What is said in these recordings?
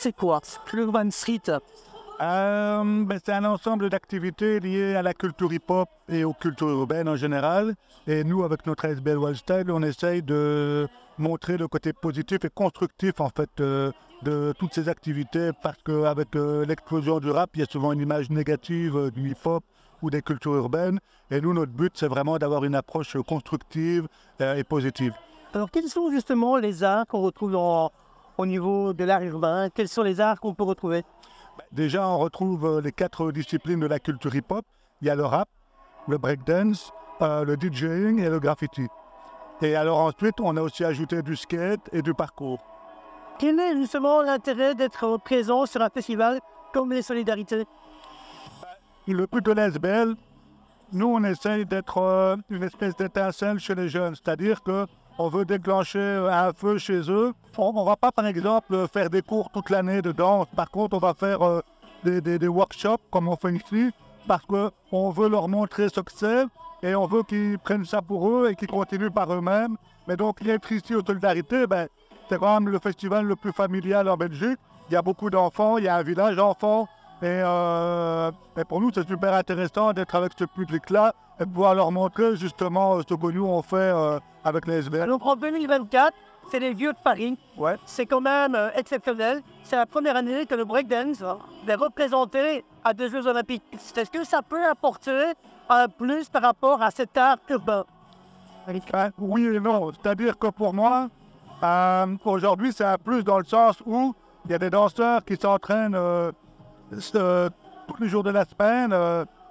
C'est quoi l'Urban Street? Euh, ben, C'est un ensemble d'activités liées à la culture hip-hop et aux cultures urbaines en général. Et nous, avec notre SBL Wildstyle, on essaye de montrer le côté positif et constructif en fait euh, de toutes ces activités parce qu'avec euh, l'explosion du rap, il y a souvent une image négative du hip-hop ou des cultures urbaines. Et nous, notre but, c'est vraiment d'avoir une approche constructive et positive. Alors, quels sont justement les arts qu'on retrouve au niveau de l'art urbain Quels sont les arts qu'on peut retrouver? Déjà, on retrouve euh, les quatre disciplines de la culture hip-hop. Il y a le rap, le breakdance, euh, le DJing et le graffiti. Et alors ensuite, on a aussi ajouté du skate et du parcours. Quel est justement l'intérêt d'être présent sur un festival comme les Solidarités? Le but de l'SBL, nous, on essaye d'être euh, une espèce d'étincelle chez les jeunes. C'est-à-dire que on veut déclencher un feu chez eux. On ne va pas, par exemple, faire des cours toute l'année de danse. Par contre, on va faire euh, des, workshops comme on fait ici parce qu'on veut leur montrer ce que c'est et on veut qu'ils prennent ça pour eux et qu'ils continuent par eux-mêmes. Mais donc, être ici aux Solidarités, ben, c'est quand même le festival le plus familial en Belgique. Il y a beaucoup d'enfants, il y a un village d'enfants. Et, euh, et, pour nous, c'est super intéressant d'être avec ce public-là et pouvoir leur montrer justement ce que nous on fait euh, avec les SBL. Donc en 2024, c'est les vieux de Paris. Ouais. C'est quand même euh, exceptionnel. C'est la première année que le breakdance hein, est représenté à des Jeux Olympiques. Est-ce que ça peut apporter un plus par rapport à cet art urbain? Ben, Oui et non. C'est-à-dire que pour moi, euh, aujourd'hui, c'est un plus dans le sens où il y a des danseurs qui s'entraînent tous les jours de la semaine,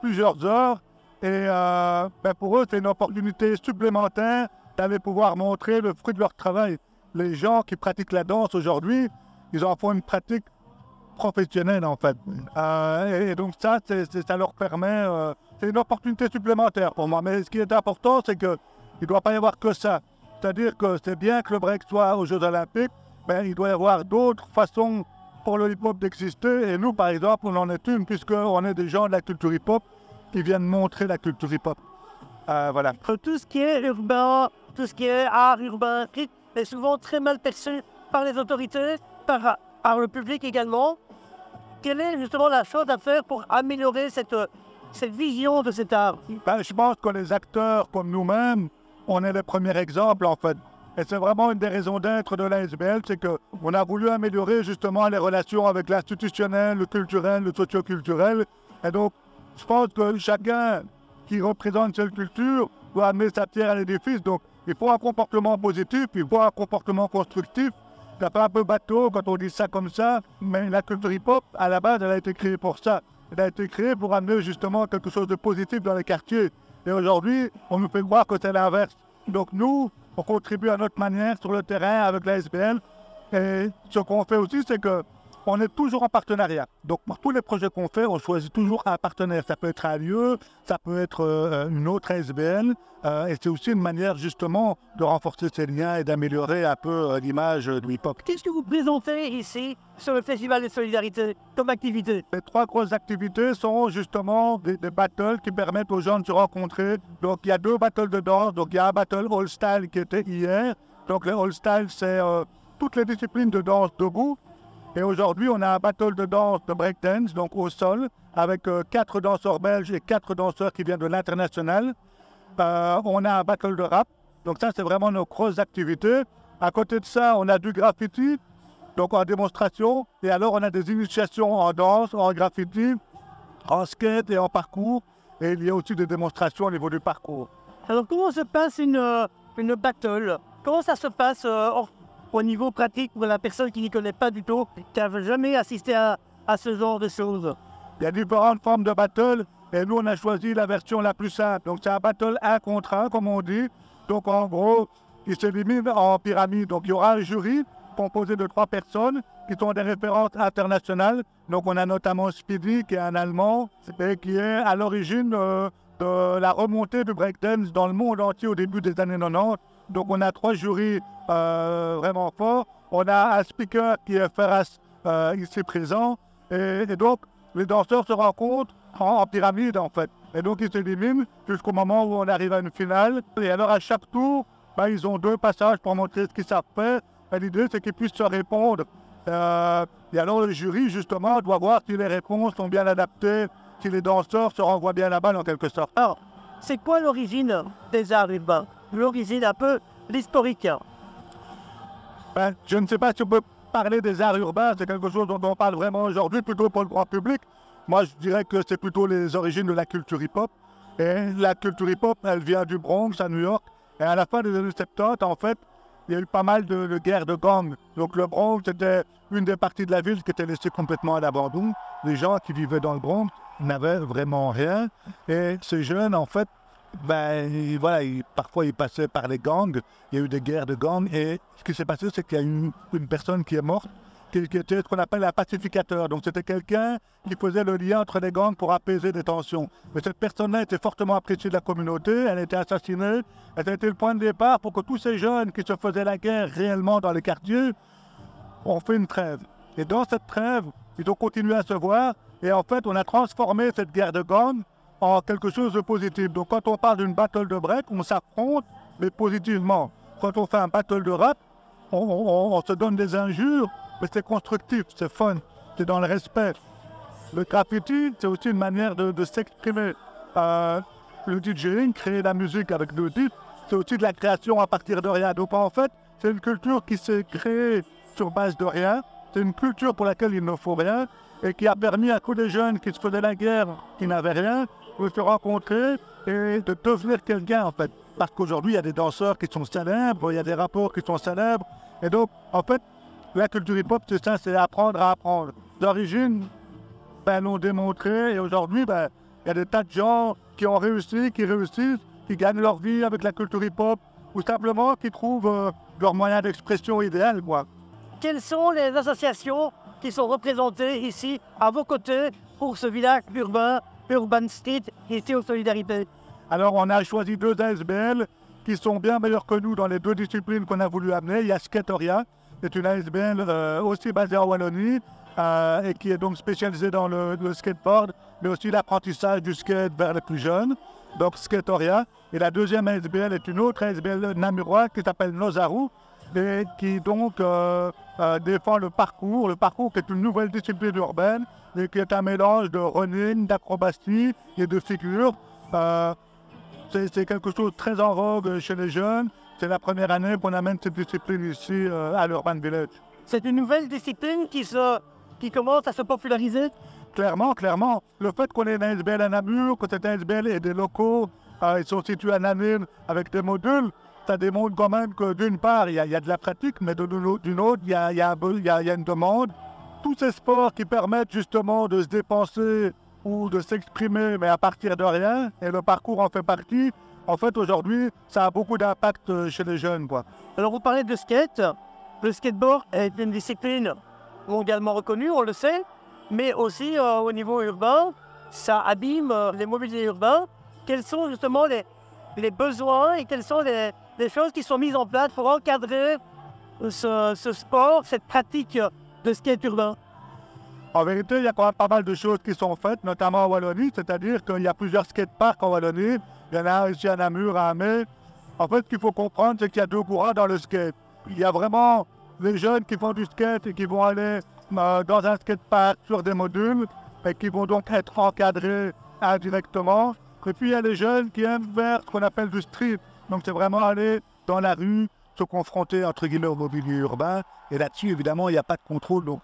plusieurs heures, et euh, ben pour eux, c'est une opportunité supplémentaire d'aller pouvoir montrer le fruit de leur travail. Les gens qui pratiquent la danse aujourd'hui, ils en font une pratique professionnelle en fait. Euh, et, donc ça, ça leur permet, euh, c'est une opportunité supplémentaire pour moi. Mais ce qui est important, c'est qu'il ne doit pas y avoir que ça. C'est-à-dire que c'est bien que le break soit aux Jeux Olympiques, mais il doit y avoir d'autres façons pour le hip-hop d'exister. Et nous, par exemple, on en est une, puisqu'on est des gens de la culture hip-hop qui viennent montrer la culture hip-hop. Euh, voilà. Tout ce qui est urbain, tout ce qui est art urbain, est souvent très mal perçu par les autorités, par, le public également. Quelle est justement la chose à faire pour améliorer cette, cette vision de cet art? Ben, Je pense que les acteurs comme nous-mêmes, on est les premiers exemples en fait. Et c'est vraiment une des raisons d'être de l'ASBL, c'est qu'on a voulu améliorer justement les relations avec l'institutionnel, le culturel, le socioculturel. Et donc, je pense que chacun qui représente cette culture doit amener sa pierre à l'édifice. Donc, il faut un comportement positif, il faut un comportement constructif. C'est pas un peu bateau quand on dit ça comme ça, mais la culture hip-hop, à la base, elle a été créée pour ça. Elle a été créée pour amener justement quelque chose de positif dans les quartiers. Et aujourd'hui, on nous fait croire que c'est l'inverse. Donc nous, on contribue à notre manière sur le terrain avec la SBL. Et ce qu'on fait aussi, c'est que on est toujours en partenariat. Donc, pour tous les projets qu'on fait, on choisit toujours un partenaire. Ça peut être un lieu, ça peut être euh, une autre SBL. Euh, et c'est aussi une manière, justement, de renforcer ces liens et d'améliorer un peu euh, l'image du hip-hop. Qu'est-ce que vous présentez ici sur le Festival de Solidarité comme activité? Les trois grosses activités sont justement des, des, battles qui permettent aux gens de se rencontrer. Donc, il y a deux battles de danse. Donc, il y a un battle All Style qui était hier. Donc, le All Style, c'est toutes les disciplines de danse debout. Et aujourd'hui, on a un battle de danse de breakdance, donc au sol, avec euh, quatre danseurs belges et quatre danseurs qui viennent de l'international. Euh, on a un battle de rap, donc ça, c'est vraiment nos grosses activités. À côté de ça, on a du graffiti, donc en démonstration. Et alors, on a des initiations en danse, en graffiti, en skate et en parcours. Et il y a aussi des démonstrations au niveau du parcours. Alors, comment se passe une, euh, une battle? Comment ça se passe au niveau pratique pour la personne qui n'y connaît pas du tout, qui n'a jamais assisté à, ce genre de choses Il y a différentes formes de battle et nous on a choisi la version la plus simple. Donc c'est un battle un contre un comme on dit. Donc en gros, il s'élimine en pyramide. Donc il y aura un jury composé de trois personnes qui sont des références internationales. Donc on a notamment Speedy qui est un Allemand et qui est à l'origine euh, de la remontée du breakdance dans le monde entier au début des années 90. Donc on a trois jurys euh, vraiment forts. On a un speaker qui est Ferras euh, ici présent. Et, donc les danseurs se rencontrent en, pyramide en fait. Et donc ils s'éliminent jusqu'au moment où on arrive à une finale. Et alors à chaque tour, ben, ils ont deux passages pour montrer ce qu'ils savent faire. L'idée c'est qu'ils puissent se répondre Euh, et alors le jury, justement, doit voir si les réponses sont bien adaptées, si les danseurs se renvoient bien la balle en quelque sorte. Alors, c'est quoi l'origine des arts L'origine un peu, l'historique. Ben, je ne sais pas si on peut parler des arts urbains, c'est quelque chose dont on parle vraiment aujourd'hui, plutôt pour le grand public. Moi, je dirais que c'est plutôt les origines de la culture hip-hop. Et la culture hip-hop, elle vient du Bronx, à New York. Et à la fin des années 70, en fait, il y a eu pas mal de, guerres de gangs. Donc le Bronx, c'était une des parties de la ville qui était laissée complètement à l'abandon. Les gens qui vivaient dans le Bronx n'avaient vraiment rien. Et ces jeunes, en fait, ben, voilà, parfois ils passaient par les gangs. Il y a eu des guerres de gangs. Et ce qui s'est passé, c'est qu'il y a une, une personne qui est morte qui, était ce qu'on appelle un pacificateur. Donc c'était quelqu'un qui faisait le lien entre les gangs pour apaiser des tensions. Mais cette personne-là était fortement appréciée de la communauté, elle a été assassinée, elle a été le point de départ pour que tous ces jeunes qui se faisaient la guerre réellement dans les quartiers ont fait une trêve. Et dans cette trêve, ils ont continué à se voir, et en fait on a transformé cette guerre de gangs en quelque chose de positif. Donc quand on parle d'une battle de break, on s'affronte, mais positivement. Quand on fait un battle de rap, on se donne des injures, mais c'est constructif, c'est fun, c'est dans le respect. Le graffiti, c'est aussi une manière de, s'exprimer. Euh, le DJing, créer la musique avec le titres, c'est aussi de la création à partir de rien. Donc en fait, c'est une culture qui s'est créée sur base de rien. C'est une culture pour laquelle il ne faut rien et qui a permis à tous les jeunes qui se faisaient la guerre, qui n'avaient rien, de se rencontrer et de devenir quelqu'un en fait. Parce qu'aujourd'hui, il y a des danseurs qui sont célèbres, il y a des rapports qui sont célèbres. Et donc, en fait, la culture hip-hop, c'est ça, c'est apprendre à apprendre. D'origine, ben, l'ont démontré et aujourd'hui, ben, il y a des tas de gens qui ont réussi, qui réussissent, qui gagnent leur vie avec la culture hip-hop ou simplement qui trouvent euh, leur moyen d'expression idéal. Quoi. Quelles sont les associations qui sont représentées ici à vos côtés pour ce village urbain, Urban Street, ici aux Solidarités Alors, on a choisi deux ASBL qui sont bien meilleurs que nous dans les deux disciplines qu'on a voulu amener. Il y a Skatoria, c'est une ASBL euh, aussi basée en Wallonie euh, et qui est donc spécialisée dans le, skateboard, mais aussi l'apprentissage du skate vers les plus jeunes, donc Skatoria. Et la deuxième ASBL est une autre ASBL namuroise qui s'appelle Nozaru et qui donc euh, défend le parcours. Le parcours qui est une nouvelle discipline urbaine et qui est un mélange de running, d'acrobatie et de figure. c'est quelque chose de très en vogue chez les jeunes c'est la première année qu'on amène cette discipline ici euh, à l'Urban Village. C'est une nouvelle discipline qui, se, qui commence à se populariser? Clairement, clairement. Le fait qu'on ait une ASBL à Namur, que cette ASBL ait des locaux, euh, ils sont situés à Namur avec des modules, ça démontre quand même que d'une part, il y, a de la pratique, mais d'une autre, il y a, une demande. Tous ces sports qui permettent justement de se dépenser ou de s'exprimer, mais à partir de rien, et le parcours en fait partie, en fait, aujourd'hui, ça a beaucoup d'impact euh, chez les jeunes. Quoi. Alors, vous parlez de skate. Le skateboard est une discipline mondialement reconnue, on le sait, mais aussi euh, au niveau urbain, ça abîme euh, les mobiliers urbains. Quels sont justement les, besoins et quelles sont les, les, choses qui sont mises en place pour encadrer ce, ce sport, cette pratique de skate urbain en vérité, il y a quand même pas mal de choses qui sont faites, notamment en Wallonie, c'est-à-dire qu'il y a plusieurs skateparks en Wallonie. Il y en a un ici à Namur, à Amé. En fait, ce qu'il faut comprendre, c'est qu'il y a deux courants dans le skate. Il y a vraiment les jeunes qui font du skate et qui vont aller euh, dans un skatepark sur des modules et qui vont donc être encadrés indirectement. Et puis, il y a les jeunes qui aiment faire ce qu'on appelle du street. Donc, c'est vraiment aller dans la rue, se confronter, entre guillemets, au mobilier urbain. Et là-dessus, évidemment, il n'y a pas de contrôle. Donc,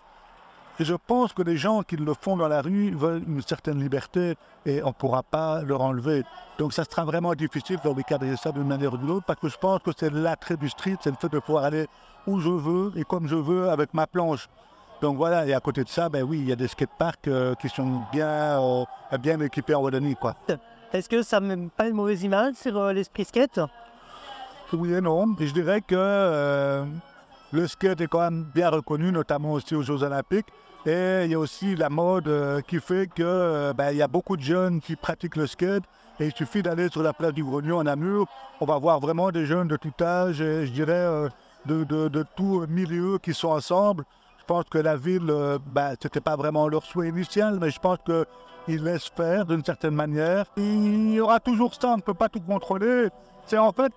et je pense que les gens qui le font dans la rue veulent une certaine liberté et on ne pourra pas leur enlever. Donc ça sera vraiment difficile de recadrer ça d'une manière ou d'une autre parce que je pense que c'est l'attrait du street, c'est le fait de pouvoir aller où je veux et comme je veux avec ma planche. Donc voilà, et à côté de ça, ben oui, il y a des skateparks euh, qui sont bien, euh, bien équipés en Wallonie. Quoi. Est-ce que ça ne pas une mauvaise image sur euh, l'esprit skate? Oui et non. Je dirais que le skate est quand même bien reconnu, notamment aussi aux Jeux Olympiques. Et il y a aussi la mode euh, qui fait que euh, ben, il y a beaucoup de jeunes qui pratiquent le skate. Et il suffit d'aller sur la place du Grognon à Namur. On va voir vraiment des jeunes de tout âge et je dirais euh, de, tout milieu qui sont ensemble. Je pense que la ville, ben, ce n'était pas vraiment leur souhait initial, mais je pense qu'ils laissent faire d'une certaine manière. Il y aura toujours ça, on ne peut pas tout contrôler. C'est en fait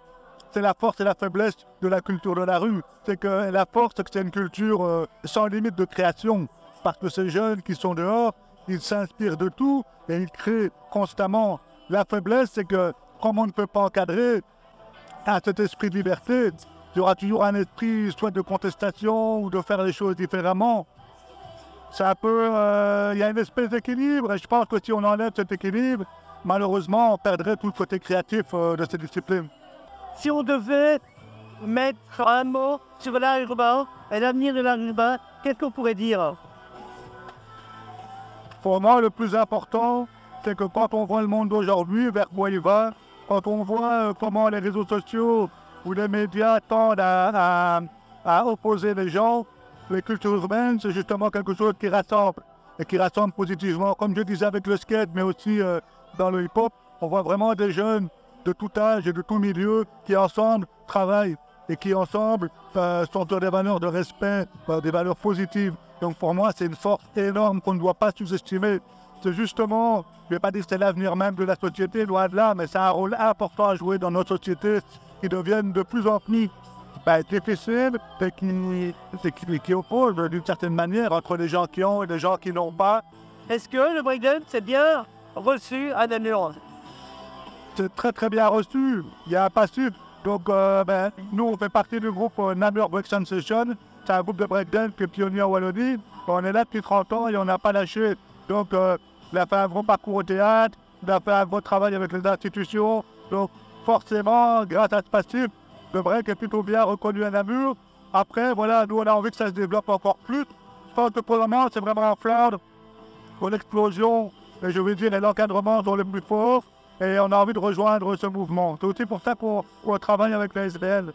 c'est la force et la faiblesse de la culture de la rue. C'est que la force, c'est que c'est une culture euh, sans limite de création. Parce que ces jeunes qui sont dehors, ils s'inspirent de tout et ils créent constamment. La faiblesse, c'est que comme on ne peut pas encadrer à cet esprit de liberté, il y aura toujours un esprit soit de contestation ou de faire les choses différemment. C'est un peu. euh, Il y a une espèce d'équilibre et je pense que si on enlève cet équilibre, malheureusement, on perdrait tout le côté créatif euh, de cette discipline. Si on devait mettre un mot sur l'art urbain et l'avenir de l'art urbain, qu'est-ce qu'on pourrait dire? Pour moi, le plus important, c'est que quand on voit le monde d'aujourd'hui, vers quoi il va, quand on voit euh, comment les réseaux sociaux ou les médias tendent à opposer les gens, les cultures urbaines, c'est justement quelque chose qui rassemble et qui rassemble positivement. Comme je disais avec le skate, mais aussi euh, dans le hip-hop, on voit vraiment des jeunes de tout âge et de tout milieu qui ensemble travaillent et qui ensemble euh, sont sur des valeurs de respect, euh, des valeurs positives. Donc pour moi, c'est une force énorme qu'on ne doit pas sous-estimer. C'est justement, je ne vais pas dire que c'est l'avenir même de la société, loin de là, mais c'est un rôle important à jouer dans notre société qui deviennent de plus en plus ben, difficiles et qui, qui, qui opposent d'une certaine manière entre les gens qui ont et les gens qui n'ont pas. Est-ce que le breakdance c'est bien reçu à Namur C'est très très bien reçu. Il y a un passif. Donc euh, ben, nous, on fait partie du groupe euh, Namur Break Sensation. C'est un groupe de breakdance qui est pionnier en Wallonie. On est là depuis 30 ans et on n'a pas lâché. Donc euh, il a fait un gros parcours au théâtre, il a fait un gros travail avec les institutions. Donc forcément, grâce à ce passif, le break est plutôt bien reconnu à Namur. Après, voilà, nous on a envie que ça se développe encore plus. Je pense que pour le moment, c'est vraiment un Flandre pour l'explosion, et je veux dire, et l'encadrement sont les plus forts. Et on a envie de rejoindre ce mouvement. C'est aussi pour ça qu'on travaille avec la SBL.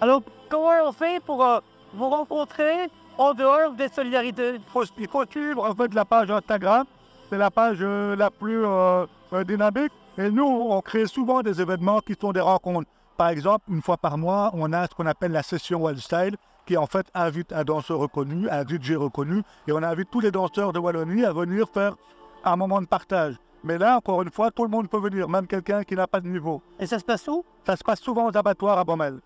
Alors, comment on fait pour euh, vous rencontrer en dehors des solidarités? Il faut, il faut suivre en fait la page Instagram. C'est la page euh, la plus euh, dynamique. Et nous, on crée souvent des événements qui sont des rencontres. Par exemple, une fois par mois, on a ce qu'on appelle la session Wild Style, qui en fait invite un danseur reconnu, un DJ reconnu, et on invite tous les danseurs de Wallonie à venir faire un moment de partage. Mais là, encore une fois, tout le monde peut venir, même quelqu'un qui n'a pas de niveau. Et ça se passe où? Ça se passe souvent aux abattoirs à Baumel.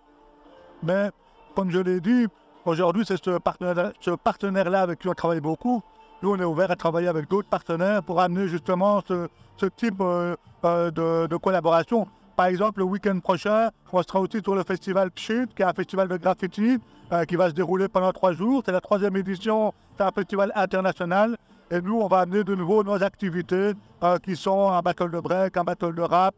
Mais, comme je l'ai dit, aujourd'hui, c'est ce partenaire-là avec qui on travaille beaucoup. Nous, on est ouvert à travailler avec d'autres partenaires pour amener justement ce, type euh, euh, de, collaboration. Par exemple, le week-end prochain, on sera aussi sur le festival Pchit, qui est un festival de graffiti euh, qui va se dérouler pendant trois jours. C'est la troisième édition, c'est un festival international. Et nous, on va amener de nouveau nos activités qui sont un battle de break, un battle de rap,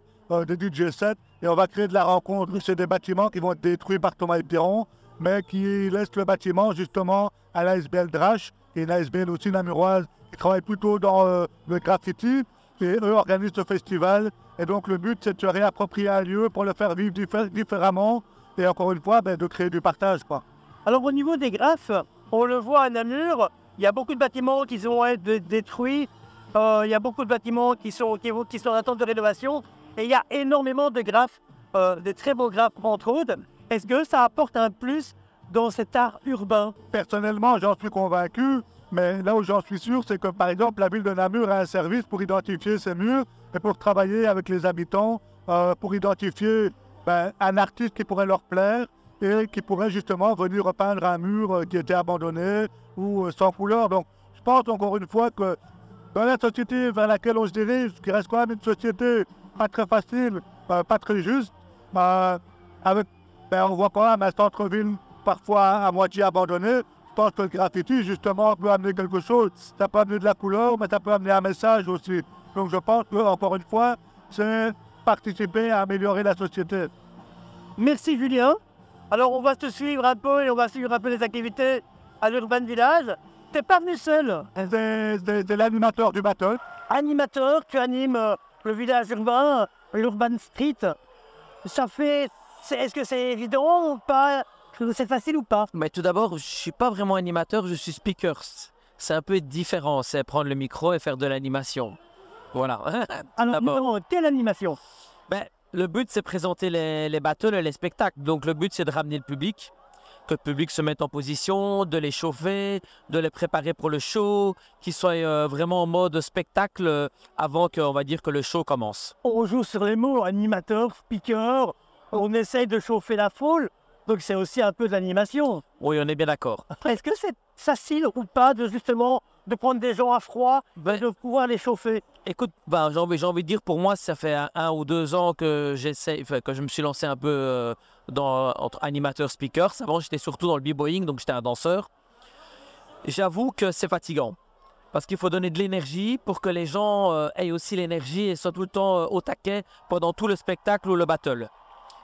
des DJ sets. Et on va créer de la rencontre. C'est des bâtiments qui vont être détruits par Thomas Piron, mais qui laissent le bâtiment justement à l'ASBL Drache, qui est une ASBL aussi namuroise, qui travaille plutôt dans euh, le graffiti. Et eux organisent ce festival. Et donc le but, c'est de se réapproprier un lieu pour le faire vivre diffé- différemment. Et encore une fois, ben, de créer du partage. Quoi. Alors, au niveau des graphes, on le voit à Namur, il y a beaucoup de bâtiments qui vont être dé- détruits. Euh, il y a beaucoup de bâtiments qui sont, qui sont en attente de rénovation. Et il y a énormément de graphes, euh, de très beaux graphes entre autres. Est-ce que ça apporte un plus dans cet art urbain Personnellement, j'en suis convaincu, mais là où j'en suis sûr, c'est que par exemple, la ville de Namur a un service pour identifier ces murs et pour travailler avec les habitants, euh, pour identifier ben, un artiste qui pourrait leur plaire et qui pourrait justement venir repeindre un mur euh, qui était abandonné ou euh, sans couleur. Donc, je pense encore une fois que dans la société vers laquelle on se dirige, qui reste quand même une société pas très facile, pas très juste, ben, avec, ben, on voit quand même un centre-ville parfois à moitié abandonné. Je pense que le graffiti, justement, peut amener quelque chose. Ça peut amener de la couleur, mais ça peut amener un message aussi. Donc je pense que, encore une fois, c'est participer à améliorer la société. Merci Julien. Alors on va te suivre un peu et on va suivre un peu les activités à l'Urban Village. T'es pas venu seul. C'est l'animateur du battle. Animateur, tu animes euh, le village urbain, l'Urban Street. Ça fait... Est-ce que c'est évident ou pas C'est facile ou pas Mais tout d'abord, je suis pas vraiment animateur, je suis speaker. C'est un peu différent, c'est prendre le micro et faire de l'animation. Voilà. Alors quelle animation ben, le but, c'est présenter les, les battles et les spectacles. Donc le but, c'est de ramener le public, que le public se mette en position, de les chauffer, de les préparer pour le show, qu'ils soient euh, vraiment en mode spectacle euh, avant qu'on va dire que le show commence. On joue sur les mots, animateur, speaker. on essaye de chauffer la foule, donc c'est aussi un peu de l'animation. Oui, on est bien d'accord. Est-ce que c'est facile ou pas de justement de prendre des gens à froid Ben, et de pouvoir les chauffer? Écoute, ben, j'ai envie, de dire, pour moi, ça fait un, un ou deux ans que j'essaie, que je me suis lancé un peu euh, dans, entre animateur speaker. Avant, j'étais surtout dans le b-boying, donc j'étais un danseur. J'avoue que c'est fatigant. Parce qu'il faut donner de l'énergie pour que les gens euh, aient aussi l'énergie et soient tout le temps euh, au taquet pendant tout le spectacle ou le battle.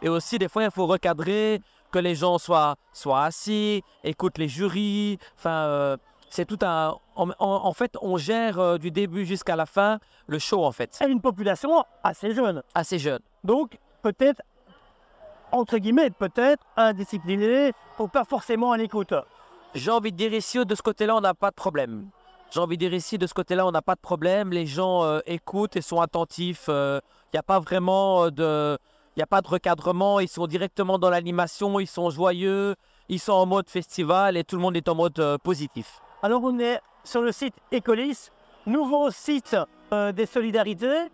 Et aussi, des fois, il faut recadrer, que les gens soient, soient assis, écoutent les jurys. Enfin, euh, c'est tout un. En, en- en fait, on gère euh, du début jusqu'à la fin le show, en fait. C'est une population assez jeune. Assez jeune. Donc, peut-être, entre guillemets, peut-être indiscipliné ou pas forcément à l'écoute. J'ai envie de dire ici, de ce côté-là, on n'a pas de problème. J'ai envie de dire ici, de ce côté-là, on n'a pas de problème. Les gens euh, écoutent et sont attentifs. Il n'y a pas vraiment de... Il n'y a pas de recadrement, ils sont directement dans l'animation, ils sont joyeux, ils sont en mode festival et tout le monde est en mode euh, positif. Alors, on est sur le site Ecolis, nouveau site euh, des solidarités.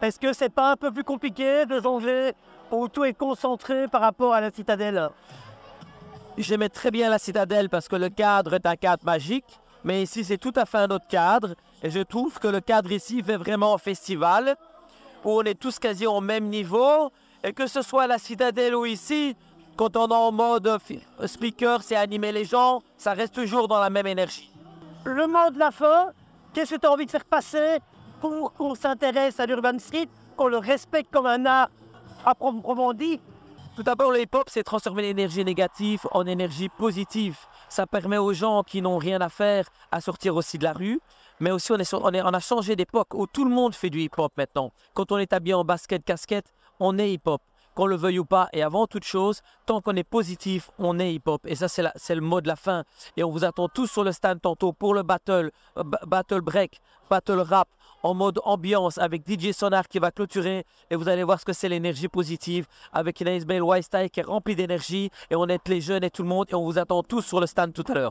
Est-ce que c'est pas un peu plus compliqué de jongler où tout est concentré par rapport à la citadelle? J'aimais très bien la citadelle parce que le cadre est un cadre magique, mais ici c'est tout à fait un autre cadre. Et je trouve que le cadre ici fait vraiment festival, où on est tous quasi au même niveau. Et que ce soit la citadelle ou ici, quand on est en mode speaker, c'est animer les gens, ça reste toujours dans la même énergie. Le mot de la fin, qu'est-ce que tu as envie de faire passer pour qu'on s'intéresse à l'urban street, qu'on le respecte comme un art à proprement dit? Tout d'abord, le hip-hop, c'est transformer l'énergie négative en énergie positive. Ça permet aux gens qui n'ont rien à faire à sortir aussi de la rue. Mais aussi, on, est sur- on, est- on a changé d'époque où tout le monde fait du hip-hop maintenant. Quand on est habillé en basket, casquette, on est hip-hop. Qu'on le veuille ou pas. Et avant toute chose, tant qu'on est positif, on est hip-hop. Et ça, c'est le mot de la fin. Et on vous attend tous sur le stand tantôt pour le battle, euh, ba- battle break, battle rap, en mode ambiance avec DJ Sonar qui va clôturer. Et vous allez voir ce que c'est l'énergie positive avec Bell White Style qui est remplie d'énergie. Et on est les jeunes et tout le monde. Et on vous attend tous sur le stand tout à l'heure.